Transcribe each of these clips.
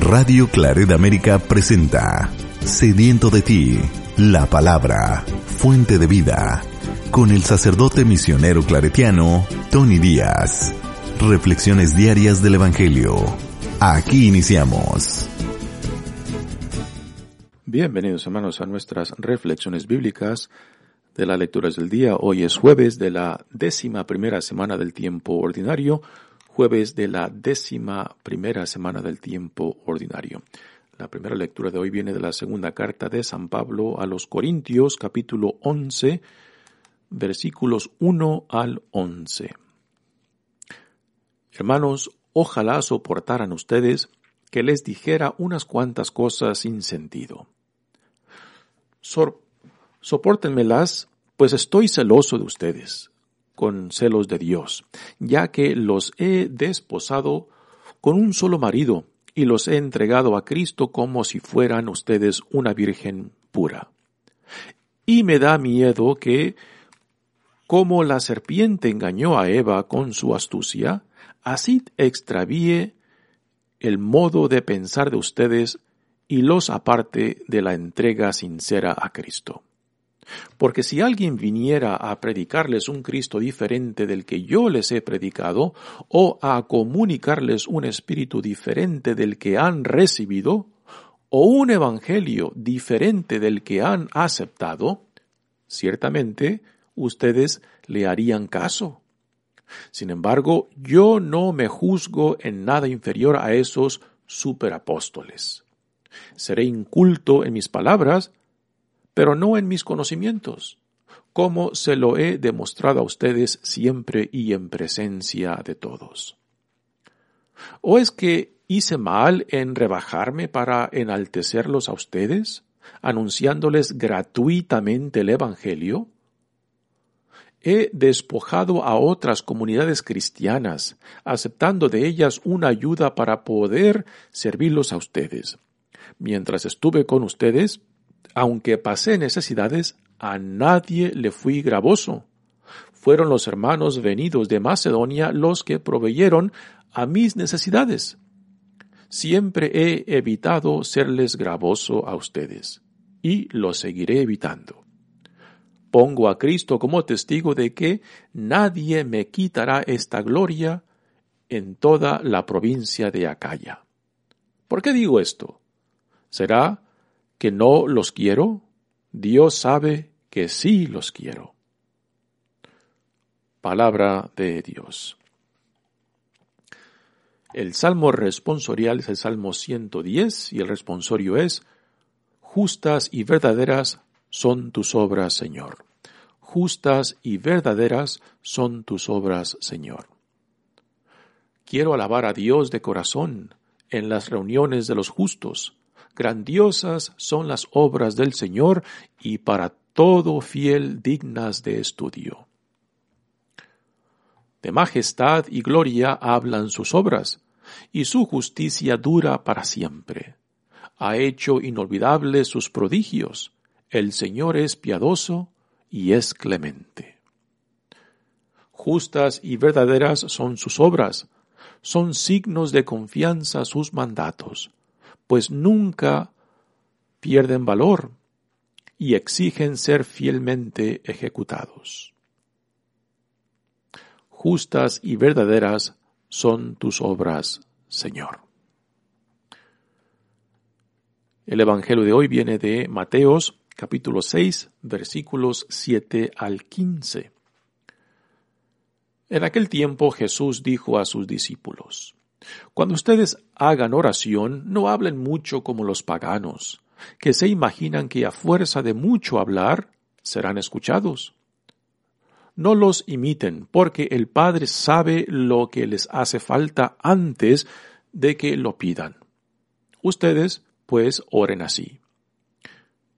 Radio Claret América presenta Sediento de ti, la palabra, fuente de vida, con el sacerdote misionero claretiano Tony Díaz. Reflexiones diarias del Evangelio. Aquí iniciamos. Bienvenidos hermanos a nuestras reflexiones bíblicas de las lecturas del día. Hoy es jueves de la décima primera semana del tiempo ordinario jueves de la décima primera semana del tiempo ordinario. La primera lectura de hoy viene de la segunda carta de San Pablo a los Corintios, capítulo 11, versículos 1 al 11. Hermanos, ojalá soportaran ustedes que les dijera unas cuantas cosas sin sentido. Sopórtenmelas, pues estoy celoso de ustedes con celos de Dios, ya que los he desposado con un solo marido y los he entregado a Cristo como si fueran ustedes una virgen pura. Y me da miedo que, como la serpiente engañó a Eva con su astucia, así extravíe el modo de pensar de ustedes y los aparte de la entrega sincera a Cristo. Porque si alguien viniera a predicarles un Cristo diferente del que yo les he predicado, o a comunicarles un espíritu diferente del que han recibido, o un evangelio diferente del que han aceptado, ciertamente ustedes le harían caso. Sin embargo, yo no me juzgo en nada inferior a esos superapóstoles. Seré inculto en mis palabras, pero no en mis conocimientos, como se lo he demostrado a ustedes siempre y en presencia de todos. ¿O es que hice mal en rebajarme para enaltecerlos a ustedes, anunciándoles gratuitamente el Evangelio? He despojado a otras comunidades cristianas, aceptando de ellas una ayuda para poder servirlos a ustedes. Mientras estuve con ustedes, aunque pasé necesidades, a nadie le fui gravoso. Fueron los hermanos venidos de Macedonia los que proveyeron a mis necesidades. Siempre he evitado serles gravoso a ustedes, y lo seguiré evitando. Pongo a Cristo como testigo de que nadie me quitará esta gloria en toda la provincia de Acaya. ¿Por qué digo esto? ¿Será que no los quiero? Dios sabe que sí los quiero. Palabra de Dios. El salmo responsorial es el salmo 110 y el responsorio es, Justas y verdaderas son tus obras, Señor. Justas y verdaderas son tus obras, Señor. Quiero alabar a Dios de corazón en las reuniones de los justos Grandiosas son las obras del Señor y para todo fiel dignas de estudio. De majestad y gloria hablan sus obras, y su justicia dura para siempre. Ha hecho inolvidables sus prodigios. El Señor es piadoso y es clemente. Justas y verdaderas son sus obras, son signos de confianza sus mandatos pues nunca pierden valor y exigen ser fielmente ejecutados. Justas y verdaderas son tus obras, Señor. El Evangelio de hoy viene de Mateos capítulo 6 versículos 7 al 15. En aquel tiempo Jesús dijo a sus discípulos, cuando ustedes hagan oración, no hablen mucho como los paganos, que se imaginan que a fuerza de mucho hablar serán escuchados. No los imiten, porque el Padre sabe lo que les hace falta antes de que lo pidan. Ustedes, pues, oren así.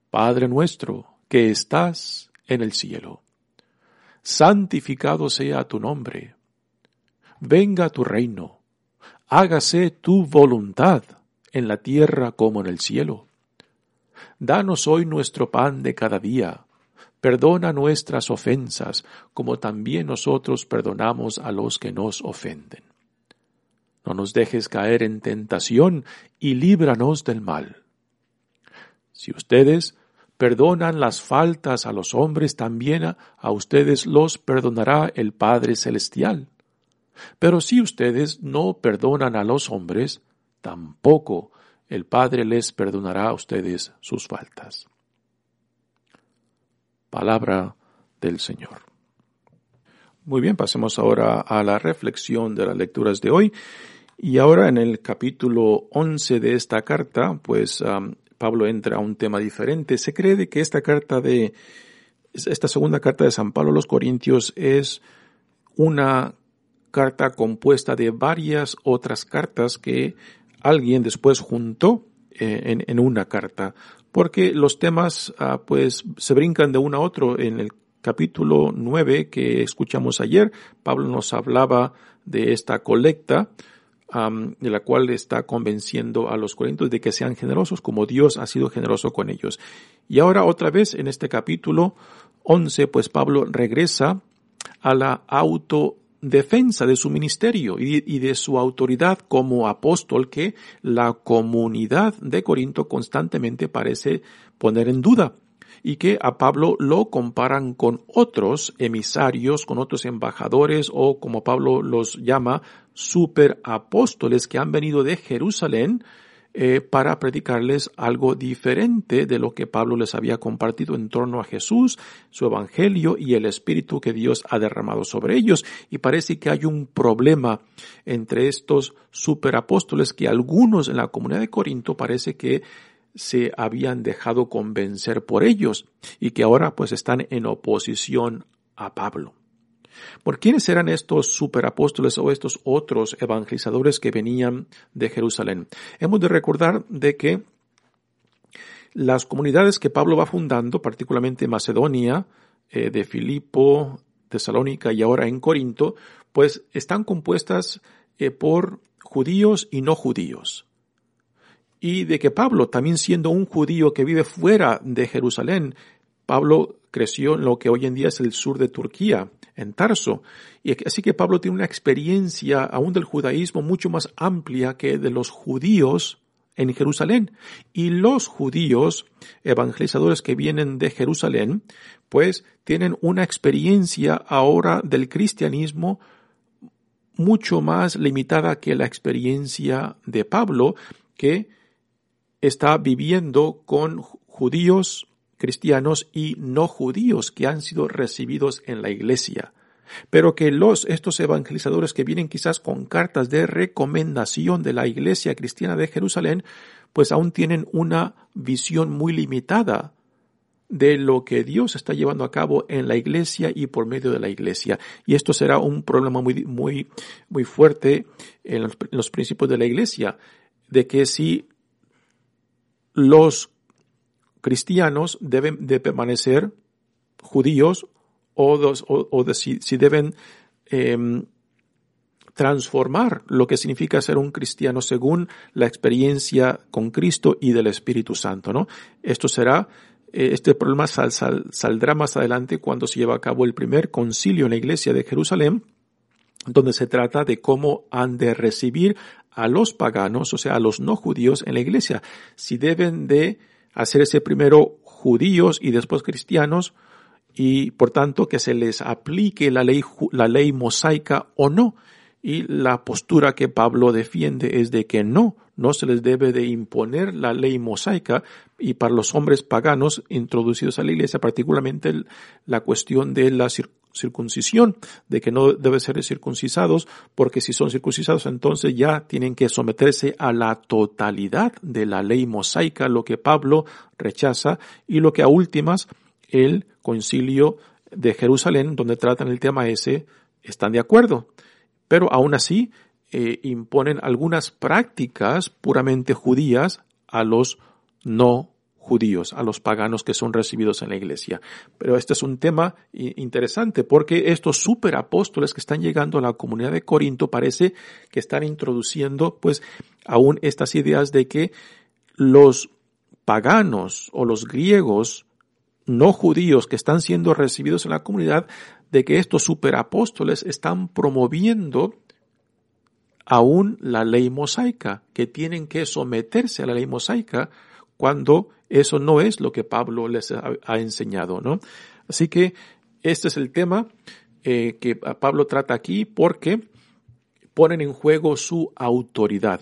Padre nuestro, que estás en el cielo, santificado sea tu nombre. Venga tu reino, hágase tu voluntad en la tierra como en el cielo. Danos hoy nuestro pan de cada día. Perdona nuestras ofensas, como también nosotros perdonamos a los que nos ofenden. No nos dejes caer en tentación y líbranos del mal. Si ustedes perdonan las faltas a los hombres, también a, ustedes los perdonará el Padre Celestial. Pero si ustedes no perdonan a los hombres, tampoco el Padre les perdonará a ustedes sus faltas. Palabra del Señor. Muy bien, pasemos ahora a la reflexión de las lecturas de hoy. Y ahora en el capítulo 11 de esta carta, pues Pablo entra a un tema diferente. Se cree que esta carta de, esta segunda carta de San Pablo a los Corintios es una carta compuesta de varias otras cartas que alguien después juntó eh, en, una carta, porque los temas ah, pues se brincan de uno a otro. En el capítulo 9 que escuchamos ayer, Pablo nos hablaba de esta colecta, de la cual está convenciendo a los corintios de que sean generosos como Dios ha sido generoso con ellos. Y ahora otra vez en este capítulo 11, pues Pablo regresa a la auto defensa de su ministerio y, de su autoridad como apóstol que la comunidad de Corinto constantemente parece poner en duda y que a Pablo lo comparan con otros emisarios, con otros embajadores o como Pablo los llama, superapóstoles que han venido de Jerusalén eh, para predicarles algo diferente de lo que Pablo les había compartido en torno a Jesús, su evangelio y el espíritu que Dios ha derramado sobre ellos. Y parece que hay un problema entre estos superapóstoles que algunos en la comunidad de Corinto parece que se habían dejado convencer por ellos y que ahora pues están en oposición a Pablo. ¿Por quiénes eran estos superapóstoles o estos otros evangelizadores que venían de Jerusalén? Hemos de recordar de que las comunidades que Pablo va fundando, particularmente Macedonia, eh, de Filipo, Tesalónica y ahora en Corinto, pues están compuestas eh, por judíos y no judíos. Y de que Pablo, también siendo un judío que vive fuera de Jerusalén, Pablo creció en lo que hoy en día es el sur de Turquía, en Tarso. Y así que Pablo tiene una experiencia aún del judaísmo mucho más amplia que de los judíos en Jerusalén. Y los judíos evangelizadores que vienen de Jerusalén, pues tienen una experiencia ahora del cristianismo mucho más limitada que la experiencia de Pablo, que está viviendo con judíos cristianos y no judíos que han sido recibidos en la iglesia. Pero que los, estos evangelizadores que vienen quizás con cartas de recomendación de la iglesia cristiana de Jerusalén, pues aún tienen una visión muy limitada de lo que Dios está llevando a cabo en la iglesia y por medio de la iglesia. Y esto será un problema muy, muy, muy fuerte en los, en los principios de la iglesia, de que si los cristianos deben de permanecer judíos o, o, de si, deben em, transformar lo que significa ser un cristiano según la experiencia con Cristo y del Espíritu Santo, ¿no? Esto será, eh, este problema saldrá más adelante cuando se lleva a cabo el primer concilio en la iglesia de Jerusalén, donde se trata de cómo han de recibir a los paganos, o sea, a los no judíos en la iglesia, si deben de hacerse primero judíos y después cristianos y por tanto que se les aplique la ley, la ley mosaica o no. Y la postura que Pablo defiende es de que no, no se les debe de imponer la ley mosaica y para los hombres paganos introducidos a la iglesia, particularmente la cuestión de la circuncisión, de que no deben ser circuncisados, porque si son circuncisados entonces ya tienen que someterse a la totalidad de la ley mosaica, lo que Pablo rechaza y lo que a últimas el concilio de Jerusalén, donde tratan el tema ese, están de acuerdo. Pero aún así, eh, imponen algunas prácticas puramente judías a los no judíos, a los paganos que son recibidos en la iglesia. Pero este es un tema interesante porque estos superapóstoles que están llegando a la comunidad de Corinto parece que están introduciendo pues aún estas ideas de que los paganos o los griegos no judíos que están siendo recibidos en la comunidad, de que estos superapóstoles están promoviendo aún la ley mosaica, que tienen que someterse a la ley mosaica cuando eso no es lo que Pablo les ha, enseñado, ¿no? Así que este es el tema eh, que Pablo trata aquí porque ponen en juego su autoridad.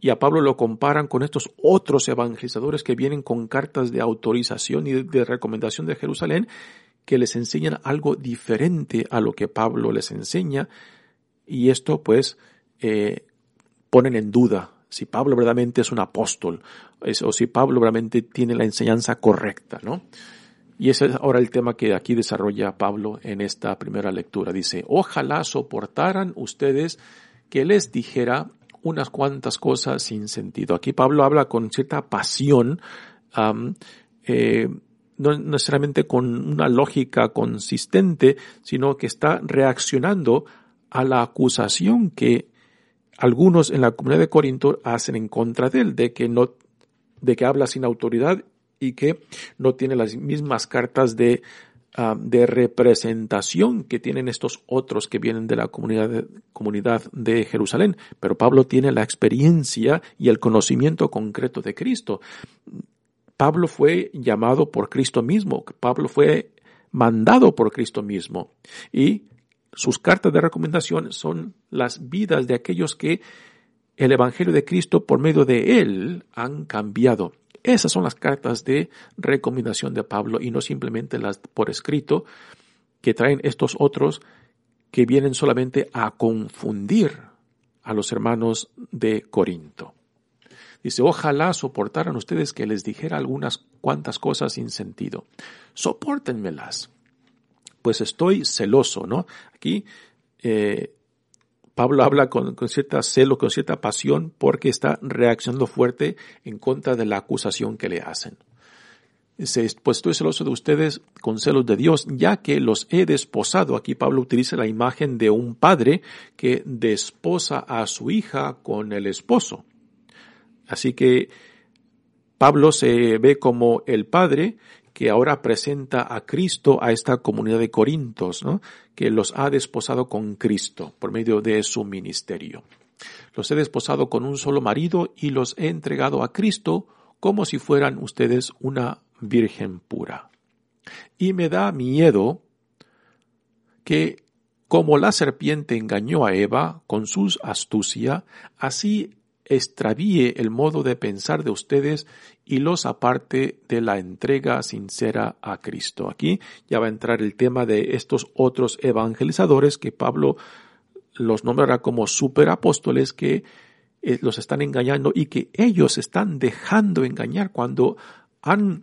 Y a Pablo lo comparan con estos otros evangelizadores que vienen con cartas de autorización y de recomendación de Jerusalén que les enseñan algo diferente a lo que Pablo les enseña. Y esto pues eh, ponen en duda si Pablo verdaderamente es un apóstol o si Pablo realmente tiene la enseñanza correcta, ¿no? Y ese es ahora el tema que aquí desarrolla Pablo en esta primera lectura. Dice, ojalá soportaran ustedes que les dijera unas cuantas cosas sin sentido. Aquí Pablo habla con cierta pasión, eh, no necesariamente con una lógica consistente, sino que está reaccionando a la acusación que algunos en la comunidad de Corinto hacen en contra de él, de que no, de que habla sin autoridad y que no tiene las mismas cartas de, ah, de representación que tienen estos otros que vienen de la comunidad de, comunidad de Jerusalén. Pero Pablo tiene la experiencia y el conocimiento concreto de Cristo. Pablo fue llamado por Cristo mismo, Pablo fue mandado por Cristo mismo y sus cartas de recomendación son las vidas de aquellos que el Evangelio de Cristo por medio de él han cambiado. Esas son las cartas de recomendación de Pablo y no simplemente las por escrito que traen estos otros que vienen solamente a confundir a los hermanos de Corinto. Dice, ojalá soportaran ustedes que les dijera algunas cuantas cosas sin sentido. Sopórtenmelas pues estoy celoso, ¿no? Aquí eh, Pablo habla con, cierta celo, con cierta pasión, porque está reaccionando fuerte en contra de la acusación que le hacen. Dice, pues estoy celoso de ustedes con celos de Dios, ya que los he desposado. Aquí Pablo utiliza la imagen de un padre que desposa a su hija con el esposo. Así que Pablo se ve como el padre que ahora presenta a Cristo a esta comunidad de Corintos, que los ha desposado con Cristo por medio de su ministerio. Los he desposado con un solo marido y los he entregado a Cristo como si fueran ustedes una virgen pura. Y me da miedo que como la serpiente engañó a Eva con su astucia, así extravíe el modo de pensar de ustedes y los aparte de la entrega sincera a Cristo. Aquí ya va a entrar el tema de estos otros evangelizadores que Pablo los nombrará como superapóstoles que eh, los están engañando y que ellos están dejando engañar cuando han,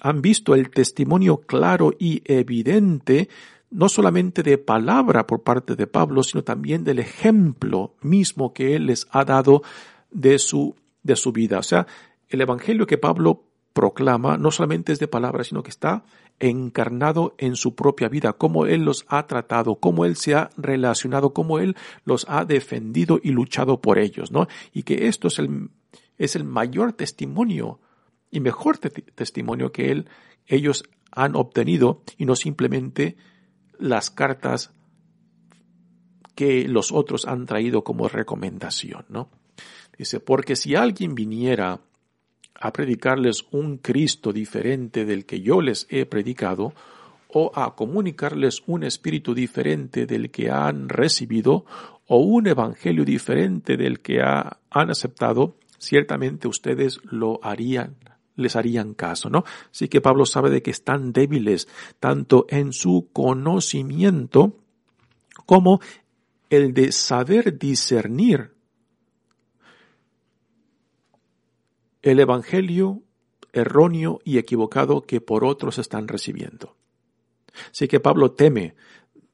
han visto el testimonio claro y evidente no solamente de palabra por parte de Pablo, sino también del ejemplo mismo que él les ha dado de su, de su vida. O sea, el evangelio que Pablo proclama no solamente es de palabra, sino que está encarnado en su propia vida, cómo Él los ha tratado, cómo Él se ha relacionado, cómo Él los ha defendido y luchado por ellos, ¿no? Y que esto es el, es el mayor testimonio y mejor testimonio que él, ellos han obtenido y no simplemente las cartas que los otros han traído como recomendación, ¿no? Dice, porque si alguien viniera a predicarles un Cristo diferente del que yo les he predicado, o a comunicarles un espíritu diferente del que han recibido, o un evangelio diferente del que han aceptado, ciertamente ustedes lo harían, les harían caso, ¿no? Así que Pablo sabe de que están débiles tanto en su conocimiento como el de saber discernir el Evangelio erróneo y equivocado que por otros están recibiendo. Así que Pablo teme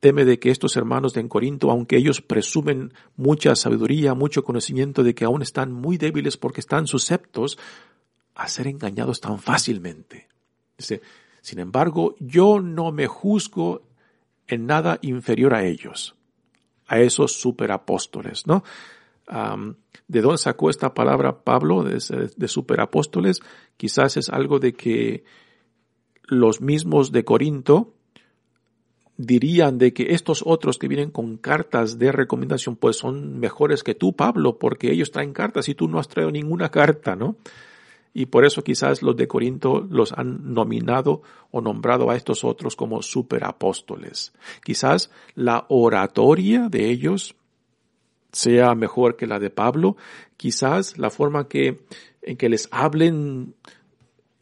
teme de que estos hermanos de Corinto, aunque ellos presumen mucha sabiduría, mucho conocimiento de que aún están muy débiles porque están susceptos a ser engañados tan fácilmente. Dice, sin embargo, yo no me juzgo en nada inferior a ellos, a esos superapóstoles, ¿no? ¿De dónde sacó esta palabra Pablo de, de superapóstoles? Quizás es algo de que los mismos de Corinto dirían de que estos otros que vienen con cartas de recomendación pues son mejores que tú, Pablo, porque ellos traen cartas y tú no has traído ninguna carta, ¿no? Y por eso quizás los de Corinto los han nominado o nombrado a estos otros como superapóstoles. Quizás la oratoria de ellos sea mejor que la de Pablo. Quizás la forma que, en que les hablen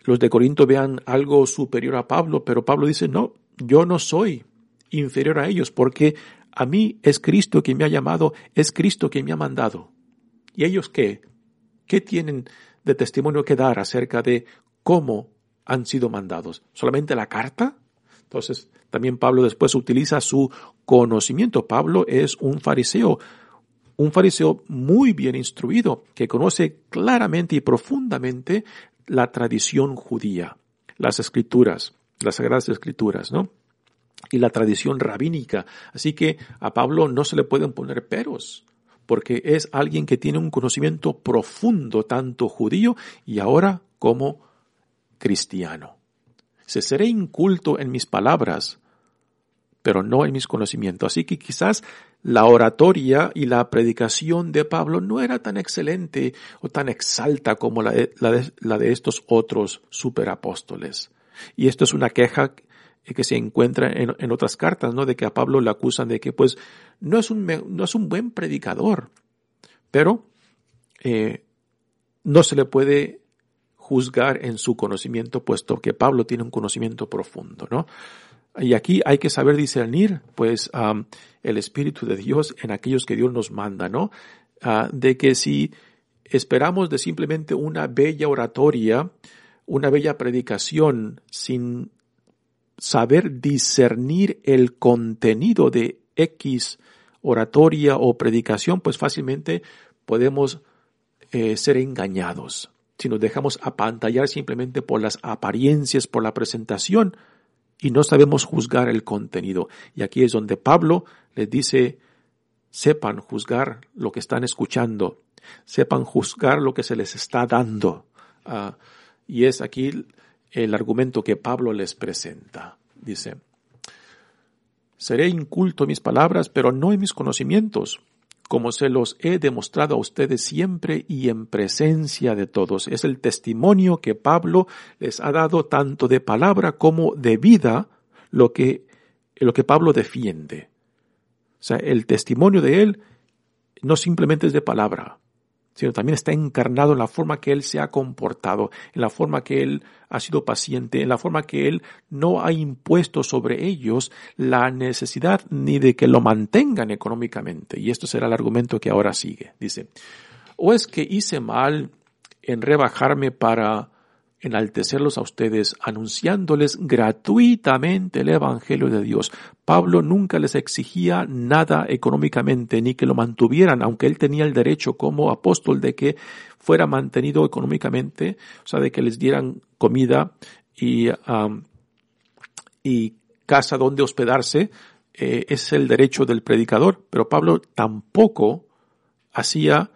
los de Corinto vean algo superior a Pablo, pero Pablo dice, no, yo no soy inferior a ellos, porque a mí es Cristo quien me ha llamado, es Cristo quien me ha mandado. ¿Y ellos qué? ¿Qué tienen de testimonio que dar acerca de cómo han sido mandados? ¿Solamente la carta? Entonces, también Pablo después utiliza su conocimiento. Pablo es un fariseo, un fariseo muy bien instruido, que conoce claramente y profundamente la tradición judía, las escrituras, las sagradas escrituras, ¿no? Y la tradición rabínica. Así que a Pablo no se le pueden poner peros, porque es alguien que tiene un conocimiento profundo, tanto judío y ahora como cristiano. Se seré inculto en mis palabras, pero no en mis conocimientos. Así que quizás la oratoria y la predicación de Pablo no era tan excelente o tan exalta como la de, estos otros superapóstoles. Y esto es una queja que se encuentra en, otras cartas, ¿no? De que a Pablo le acusan de que, pues, no es un, no es un buen predicador, pero eh, no se le puede juzgar en su conocimiento, puesto que Pablo tiene un conocimiento profundo, ¿no? Y aquí hay que saber discernir, pues, el Espíritu de Dios en aquellos que Dios nos manda, ¿no? Ah, de que si esperamos de simplemente una bella oratoria, una bella predicación, sin saber discernir el contenido de X oratoria o predicación, pues fácilmente podemos eh, ser engañados. Si nos dejamos apantallar simplemente por las apariencias, por la presentación, y no sabemos juzgar el contenido. Y aquí es donde Pablo les dice, sepan juzgar lo que están escuchando, sepan juzgar lo que se les está dando. Ah, y es aquí el argumento que Pablo les presenta. Dice, seré inculto en mis palabras, pero no en mis conocimientos como se los he demostrado a ustedes siempre y en presencia de todos. Es el testimonio que Pablo les ha dado tanto de palabra como de vida, lo que, lo que Pablo defiende. O sea, el testimonio de él no simplemente es de palabra, sino también está encarnado en la forma que Él se ha comportado, en la forma que Él ha sido paciente, en la forma que Él no ha impuesto sobre ellos la necesidad ni de que lo mantengan económicamente. Y esto será el argumento que ahora sigue. Dice, ¿o es que hice mal en rebajarme para enaltecerlos a ustedes, anunciándoles gratuitamente el Evangelio de Dios. Pablo nunca les exigía nada económicamente, ni que lo mantuvieran, aunque él tenía el derecho como apóstol de que fuera mantenido económicamente, o sea, de que les dieran comida y, y casa donde hospedarse, eh, es el derecho del predicador, pero Pablo tampoco hacía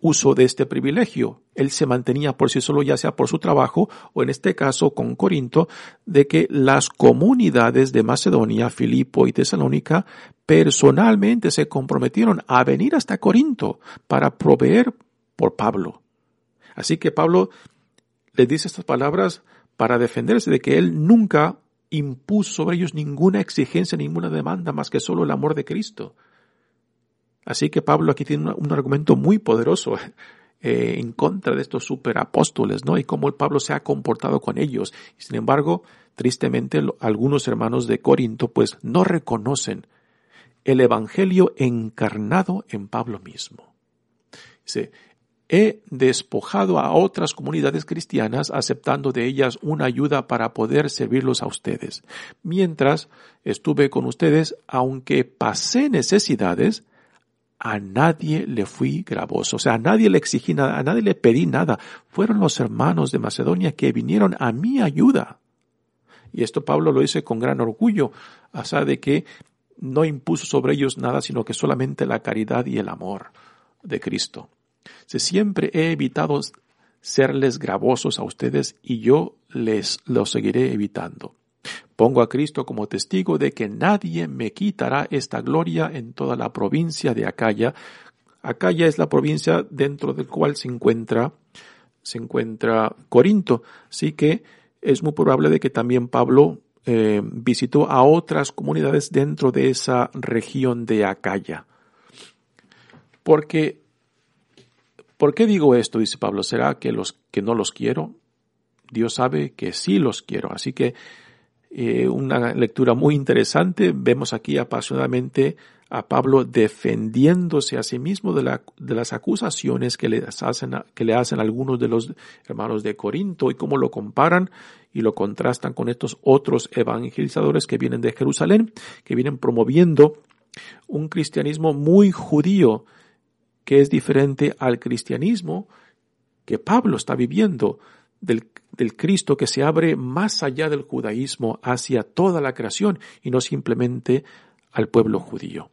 uso de este privilegio. Él se mantenía por sí solo, ya sea por su trabajo o en este caso con Corinto, de que las comunidades de Macedonia, Filipo y Tesalónica personalmente se comprometieron a venir hasta Corinto para proveer por Pablo. Así que Pablo le dice estas palabras para defenderse de que él nunca impuso sobre ellos ninguna exigencia, ninguna demanda más que solo el amor de Cristo. Así que Pablo aquí tiene un, argumento muy poderoso eh, en contra de estos superapóstoles, ¿no? Y cómo el Pablo se ha comportado con ellos. Y sin embargo, tristemente, algunos hermanos de Corinto pues no reconocen el evangelio encarnado en Pablo mismo. Dice, he despojado a otras comunidades cristianas aceptando de ellas una ayuda para poder servirlos a ustedes. Mientras estuve con ustedes, aunque pasé necesidades, a nadie le fui gravoso, o sea, a nadie le exigí nada, a nadie le pedí nada. Fueron los hermanos de Macedonia que vinieron a mi ayuda. Y esto Pablo lo dice con gran orgullo, o sea, de que no impuso sobre ellos nada, sino que solamente la caridad y el amor de Cristo. Si siempre he evitado serles gravosos a ustedes y yo les lo seguiré evitando. Pongo a Cristo como testigo de que nadie me quitará esta gloria en toda la provincia de Acaya. Acaya es la provincia dentro del cual se encuentra, se encuentra Corinto. Así que es muy probable de que también Pablo eh, visitó a otras comunidades dentro de esa región de Acaya. Porque ¿Por qué digo esto? Dice Pablo. ¿Será que los que no los quiero? Dios sabe que sí los quiero. Así que eh, una lectura muy interesante. Vemos aquí apasionadamente a Pablo defendiéndose a sí mismo de, la, de las acusaciones que hacen, que le hacen algunos de los hermanos de Corinto y cómo lo comparan y lo contrastan con estos otros evangelizadores que vienen de Jerusalén, que vienen promoviendo un cristianismo muy judío que es diferente al cristianismo que Pablo está viviendo, del, Cristo que se abre más allá del judaísmo hacia toda la creación y no simplemente al pueblo judío.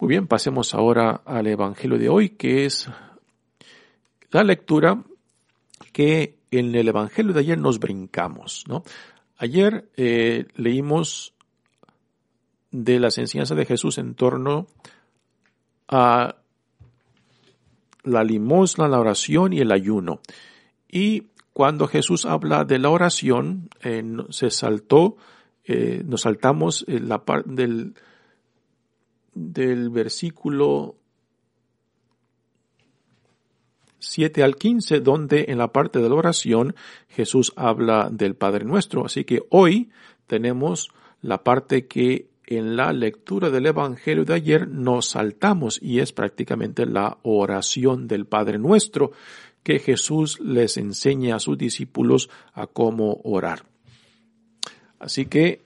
Muy bien, pasemos ahora al Evangelio de hoy, que es la lectura que en el Evangelio de ayer nos brincamos. ¿no? Ayer eh, leímos de las enseñanzas de Jesús en torno a la limosna, la oración y el ayuno. Y cuando Jesús habla de la oración, eh, se saltó, eh, nos saltamos eh, la parte del, del versículo 7 al 15, donde en la parte de la oración Jesús habla del Padre Nuestro. Así que hoy tenemos la parte que en la lectura del Evangelio de ayer nos saltamos y es prácticamente la oración del Padre Nuestro que Jesús les enseña a sus discípulos a cómo orar. Así que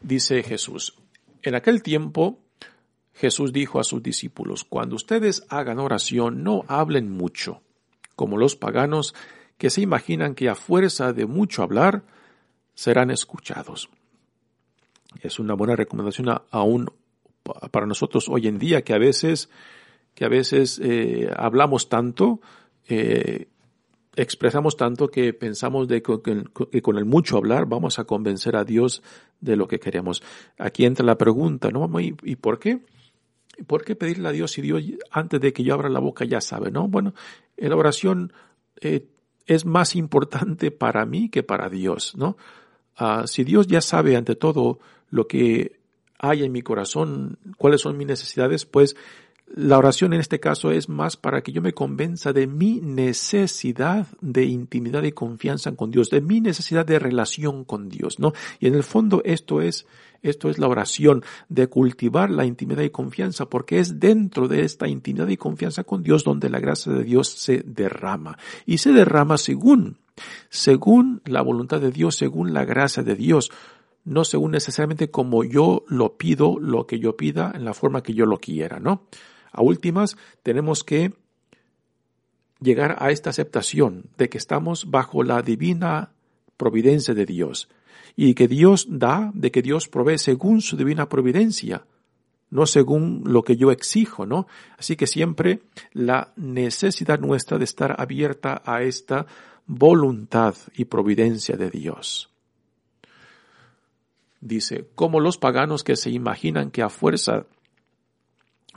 dice Jesús, en aquel tiempo Jesús dijo a sus discípulos, cuando ustedes hagan oración no hablen mucho, como los paganos que se imaginan que a fuerza de mucho hablar serán escuchados. Es una buena recomendación aún para nosotros hoy en día que a veces, que a veces eh, hablamos tanto, eh, expresamos tanto que pensamos de que, con el mucho hablar vamos a convencer a Dios de lo que queremos. Aquí entra la pregunta, ¿no? ¿Y, por qué? ¿Por qué pedirle a Dios si Dios antes de que yo abra la boca ya sabe, no? Bueno, la oración eh, es más importante para mí que para Dios, ¿no? Ah, si Dios ya sabe ante todo lo que hay en mi corazón, cuáles son mis necesidades, pues la oración en este caso es más para que yo me convenza de mi necesidad de intimidad y confianza con Dios, de mi necesidad de relación con Dios, ¿no? Y en el fondo esto es, esto es la oración, de cultivar la intimidad y confianza, porque es dentro de esta intimidad y confianza con Dios donde la gracia de Dios se derrama. Y se derrama según, según la voluntad de Dios, según la gracia de Dios no según necesariamente como yo lo pido, lo que yo pida, en la forma que yo lo quiera, ¿no? A últimas, tenemos que llegar a esta aceptación de que estamos bajo la divina providencia de Dios y que Dios da, de que Dios provee según su divina providencia, no según lo que yo exijo, ¿no? Así que siempre la necesidad nuestra de estar abierta a esta voluntad y providencia de Dios. Dice, como los paganos que se imaginan que a fuerza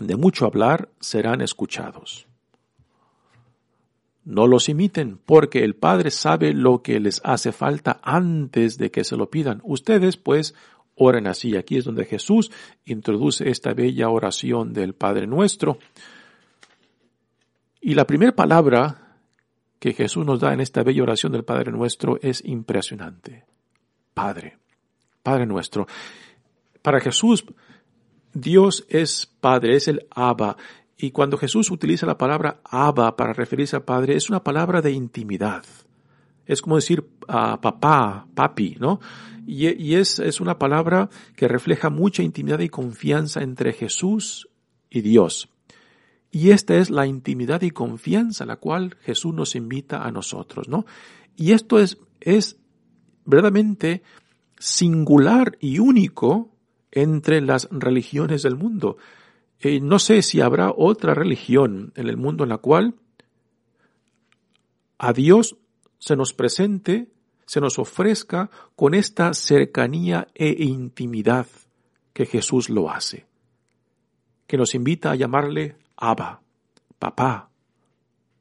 de mucho hablar serán escuchados. No los imiten, porque el Padre sabe lo que les hace falta antes de que se lo pidan. Ustedes, pues, oren así. Aquí es donde Jesús introduce esta bella oración del Padre nuestro. Y la primera palabra que Jesús nos da en esta bella oración del Padre nuestro es impresionante. Padre. Padre nuestro. Para Jesús, Dios es Padre, es el Abba. Y cuando Jesús utiliza la palabra Abba para referirse al Padre, es una palabra de intimidad. Es como decir a papá, papi, ¿no? Y, es, es una palabra que refleja mucha intimidad y confianza entre Jesús y Dios. Y esta es la intimidad y confianza a la cual Jesús nos invita a nosotros, ¿no? Y esto es, es verdaderamente singular y único entre las religiones del mundo. Eh, no sé si habrá otra religión en el mundo en la cual a Dios se nos presente, se nos ofrezca con esta cercanía e intimidad que Jesús lo hace, que nos invita a llamarle Abba, papá,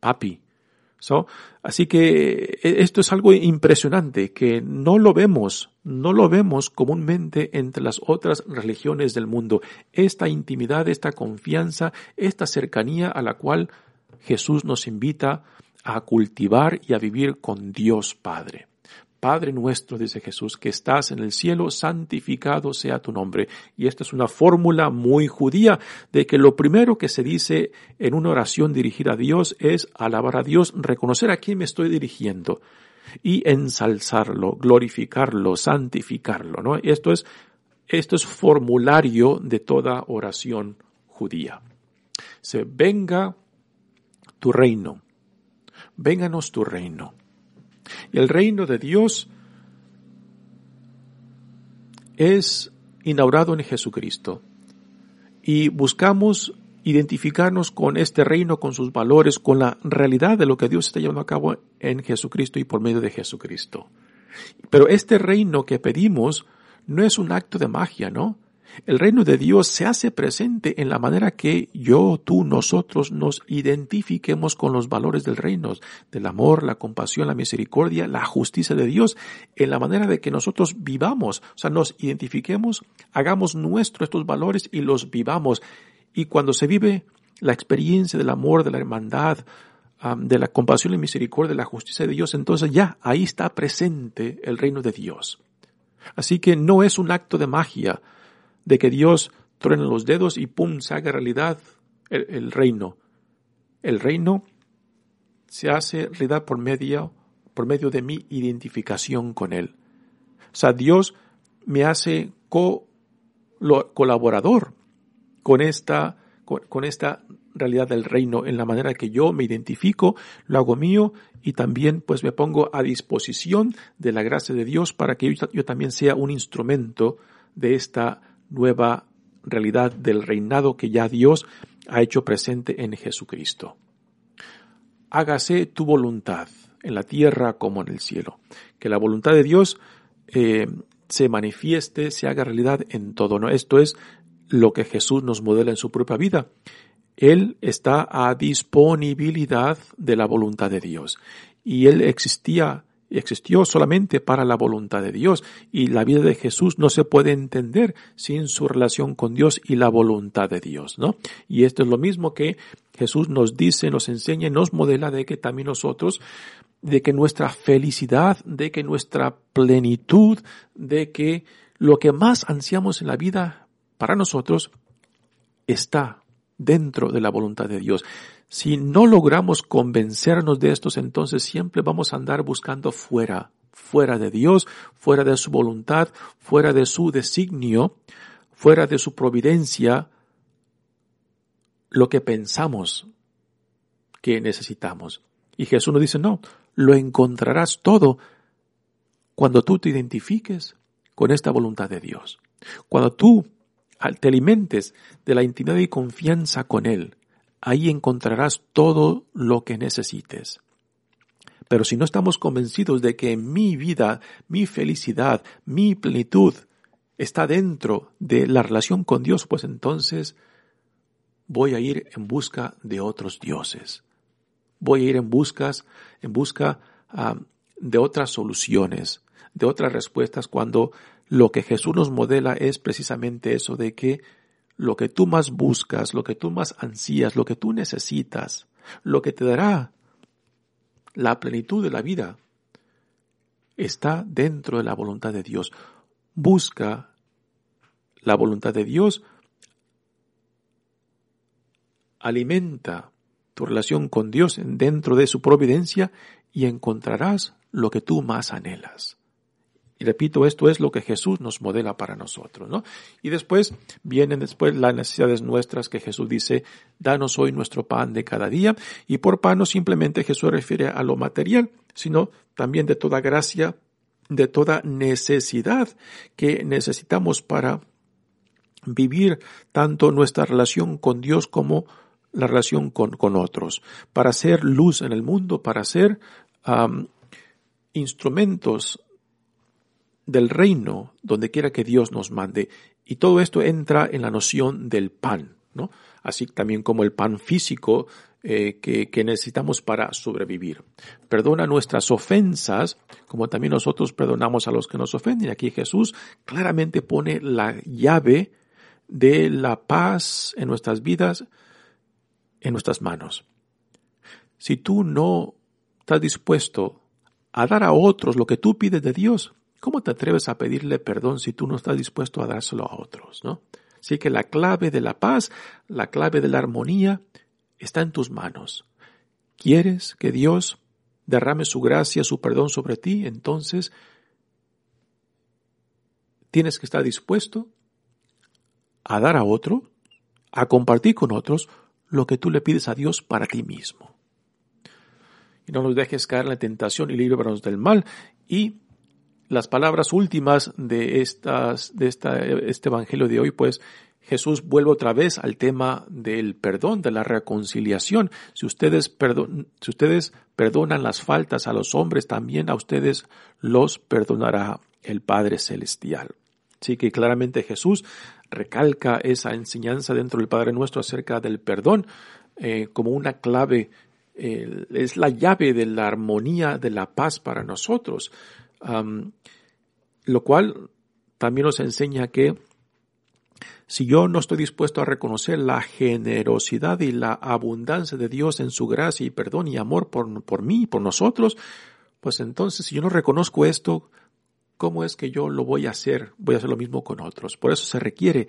papi. así que e, esto es algo impresionante que no lo vemos, no lo vemos comúnmente entre las otras religiones del mundo. Esta intimidad, esta confianza, esta cercanía a la cual Jesús nos invita a cultivar y a vivir con Dios Padre. Padre nuestro, dice Jesús, que estás en el cielo, santificado sea tu nombre. Y esta es una fórmula muy judía de que lo primero que se dice en una oración dirigida a Dios es alabar a Dios, reconocer a quién me estoy dirigiendo y ensalzarlo, glorificarlo, santificarlo, ¿no? Esto es, esto es formulario de toda oración judía. Se venga tu reino, vénganos tu reino. Y el reino de Dios es inaugurado en Jesucristo. Y buscamos identificarnos con este reino, con sus valores, con la realidad de lo que Dios está llevando a cabo en Jesucristo y por medio de Jesucristo. Pero este reino que pedimos no es un acto de magia, ¿no? El reino de Dios se hace presente en la manera que yo, tú, nosotros nos identifiquemos con los valores del reino, del amor, la compasión, la misericordia, la justicia de Dios, en la manera de que nosotros vivamos, o sea, nos identifiquemos, hagamos nuestros estos valores y los vivamos. Y cuando se vive la experiencia del amor, de la hermandad, de la compasión y misericordia, de la justicia de Dios, entonces ya ahí está presente el reino de Dios. Así que no es un acto de magia, de que Dios truene los dedos y pum, se haga realidad el, reino. El reino se hace realidad por medio, por medio de mi identificación con Él. O sea, Dios me hace co colaborador con esta, con, esta realidad del reino en la manera que yo me identifico, lo hago mío y también pues me pongo a disposición de la gracia de Dios para que yo, también sea un instrumento de esta nueva realidad del reinado que ya Dios ha hecho presente en Jesucristo. Hágase tu voluntad en la tierra como en el cielo. Que la voluntad de Dios eh, se manifieste, se haga realidad en todo. ¿no? Esto es lo que Jesús nos modela en su propia vida. Él está a disponibilidad de la voluntad de Dios. Y Él existía existió solamente para la voluntad de Dios y la vida de Jesús no se puede entender sin su relación con Dios y la voluntad de Dios, ¿no? Y esto es lo mismo que Jesús nos dice, nos enseña nos modela de que también nosotros de que nuestra felicidad, de que nuestra plenitud, de que lo que más ansiamos en la vida para nosotros está dentro de la voluntad de Dios. Si no logramos convencernos de estos, entonces siempre vamos a andar buscando fuera, fuera de Dios, fuera de su voluntad, fuera de su designio, fuera de su providencia, lo que pensamos que necesitamos. Y Jesús nos dice, no, lo encontrarás todo cuando tú te identifiques con esta voluntad de Dios. Cuando tú te alimentes de la intimidad y confianza con Él, ahí encontrarás todo lo que necesites. Pero si no estamos convencidos de que mi vida, mi felicidad, mi plenitud está dentro de la relación con Dios, pues entonces voy a ir en busca de otros dioses. Voy a ir en buscas, en busca ah, de otras soluciones, de otras respuestas cuando lo que Jesús nos modela es precisamente eso de que lo que tú más buscas, lo que tú más ansías, lo que tú necesitas, lo que te dará la plenitud de la vida, está dentro de la voluntad de Dios. Busca la voluntad de Dios alimenta tu relación con Dios dentro de su providencia y encontrarás lo que tú más anhelas. Y repito, esto es lo que Jesús nos modela para nosotros, ¿no? Y después vienen después las necesidades nuestras que Jesús dice, danos hoy nuestro pan de cada día. Y por pan no simplemente Jesús refiere a lo material, sino también de toda gracia, de toda necesidad que necesitamos para vivir tanto nuestra relación con Dios como la relación con, con otros, para ser luz en el mundo, para ser instrumentos del reino donde quiera que Dios nos mande. Y todo esto entra en la noción del pan, ¿no? Así también como el pan físico eh, que, que, necesitamos para sobrevivir. Perdona nuestras ofensas, como también nosotros perdonamos a los que nos ofenden. Aquí Jesús claramente pone la llave de la paz en nuestras vidas en nuestras manos. Si tú no estás dispuesto a dar a otros lo que tú pides de Dios, ¿cómo te atreves a pedirle perdón si tú no estás dispuesto a dárselo a otros, no? Así que la clave de la paz, la clave de la armonía, está en tus manos. ¿Quieres que Dios derrame su gracia, su perdón sobre ti? Entonces, tienes que estar dispuesto a dar a otro, a compartir con otros lo que tú le pides a Dios para ti mismo. Y no nos dejes caer en la tentación y líbranos del mal. Y las palabras últimas de, estas, de esta, este evangelio de hoy, pues Jesús vuelve otra vez al tema del perdón, de la reconciliación. Si ustedes, perdon, si ustedes perdonan las faltas a los hombres, también a ustedes los perdonará el Padre Celestial. Así que claramente Jesús recalca esa enseñanza dentro del Padre Nuestro acerca del perdón eh, como una clave, eh, es la llave de la armonía, de la paz para nosotros. Lo cual también nos enseña que si yo no estoy dispuesto a reconocer la generosidad y la abundancia de Dios en su gracia y perdón y amor por, por mí, por nosotros, pues entonces si yo no reconozco esto, ¿cómo es que yo lo voy a hacer? Voy a hacer lo mismo con otros. Por eso se requiere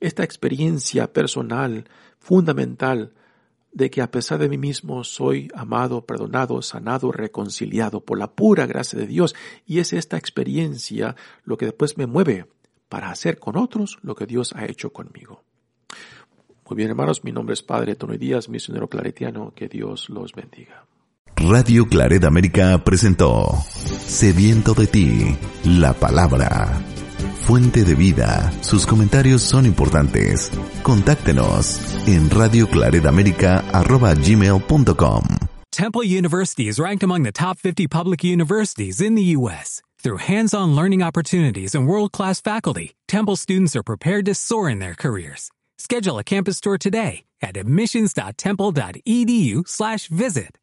esta experiencia personal, fundamental, de que a pesar de mí mismo soy amado, perdonado, sanado, reconciliado por la pura gracia de Dios. Y es esta experiencia lo que después me mueve para hacer con otros lo que Dios ha hecho conmigo. Muy bien, hermanos, mi nombre es Padre Tony Díaz, misionero claretiano. Que Dios los bendiga. Radio Claret América presentó Sediento de ti, la palabra. Fuente de vida, sus comentarios son importantes. Contáctenos en radioclaredamerica.gmail.com Temple University is ranked among the top 50 public universities in the U.S. Through hands-on learning opportunities and world-class faculty, Temple students are prepared to soar in their careers. Schedule a campus tour today at admissions.temple.edu slash visit.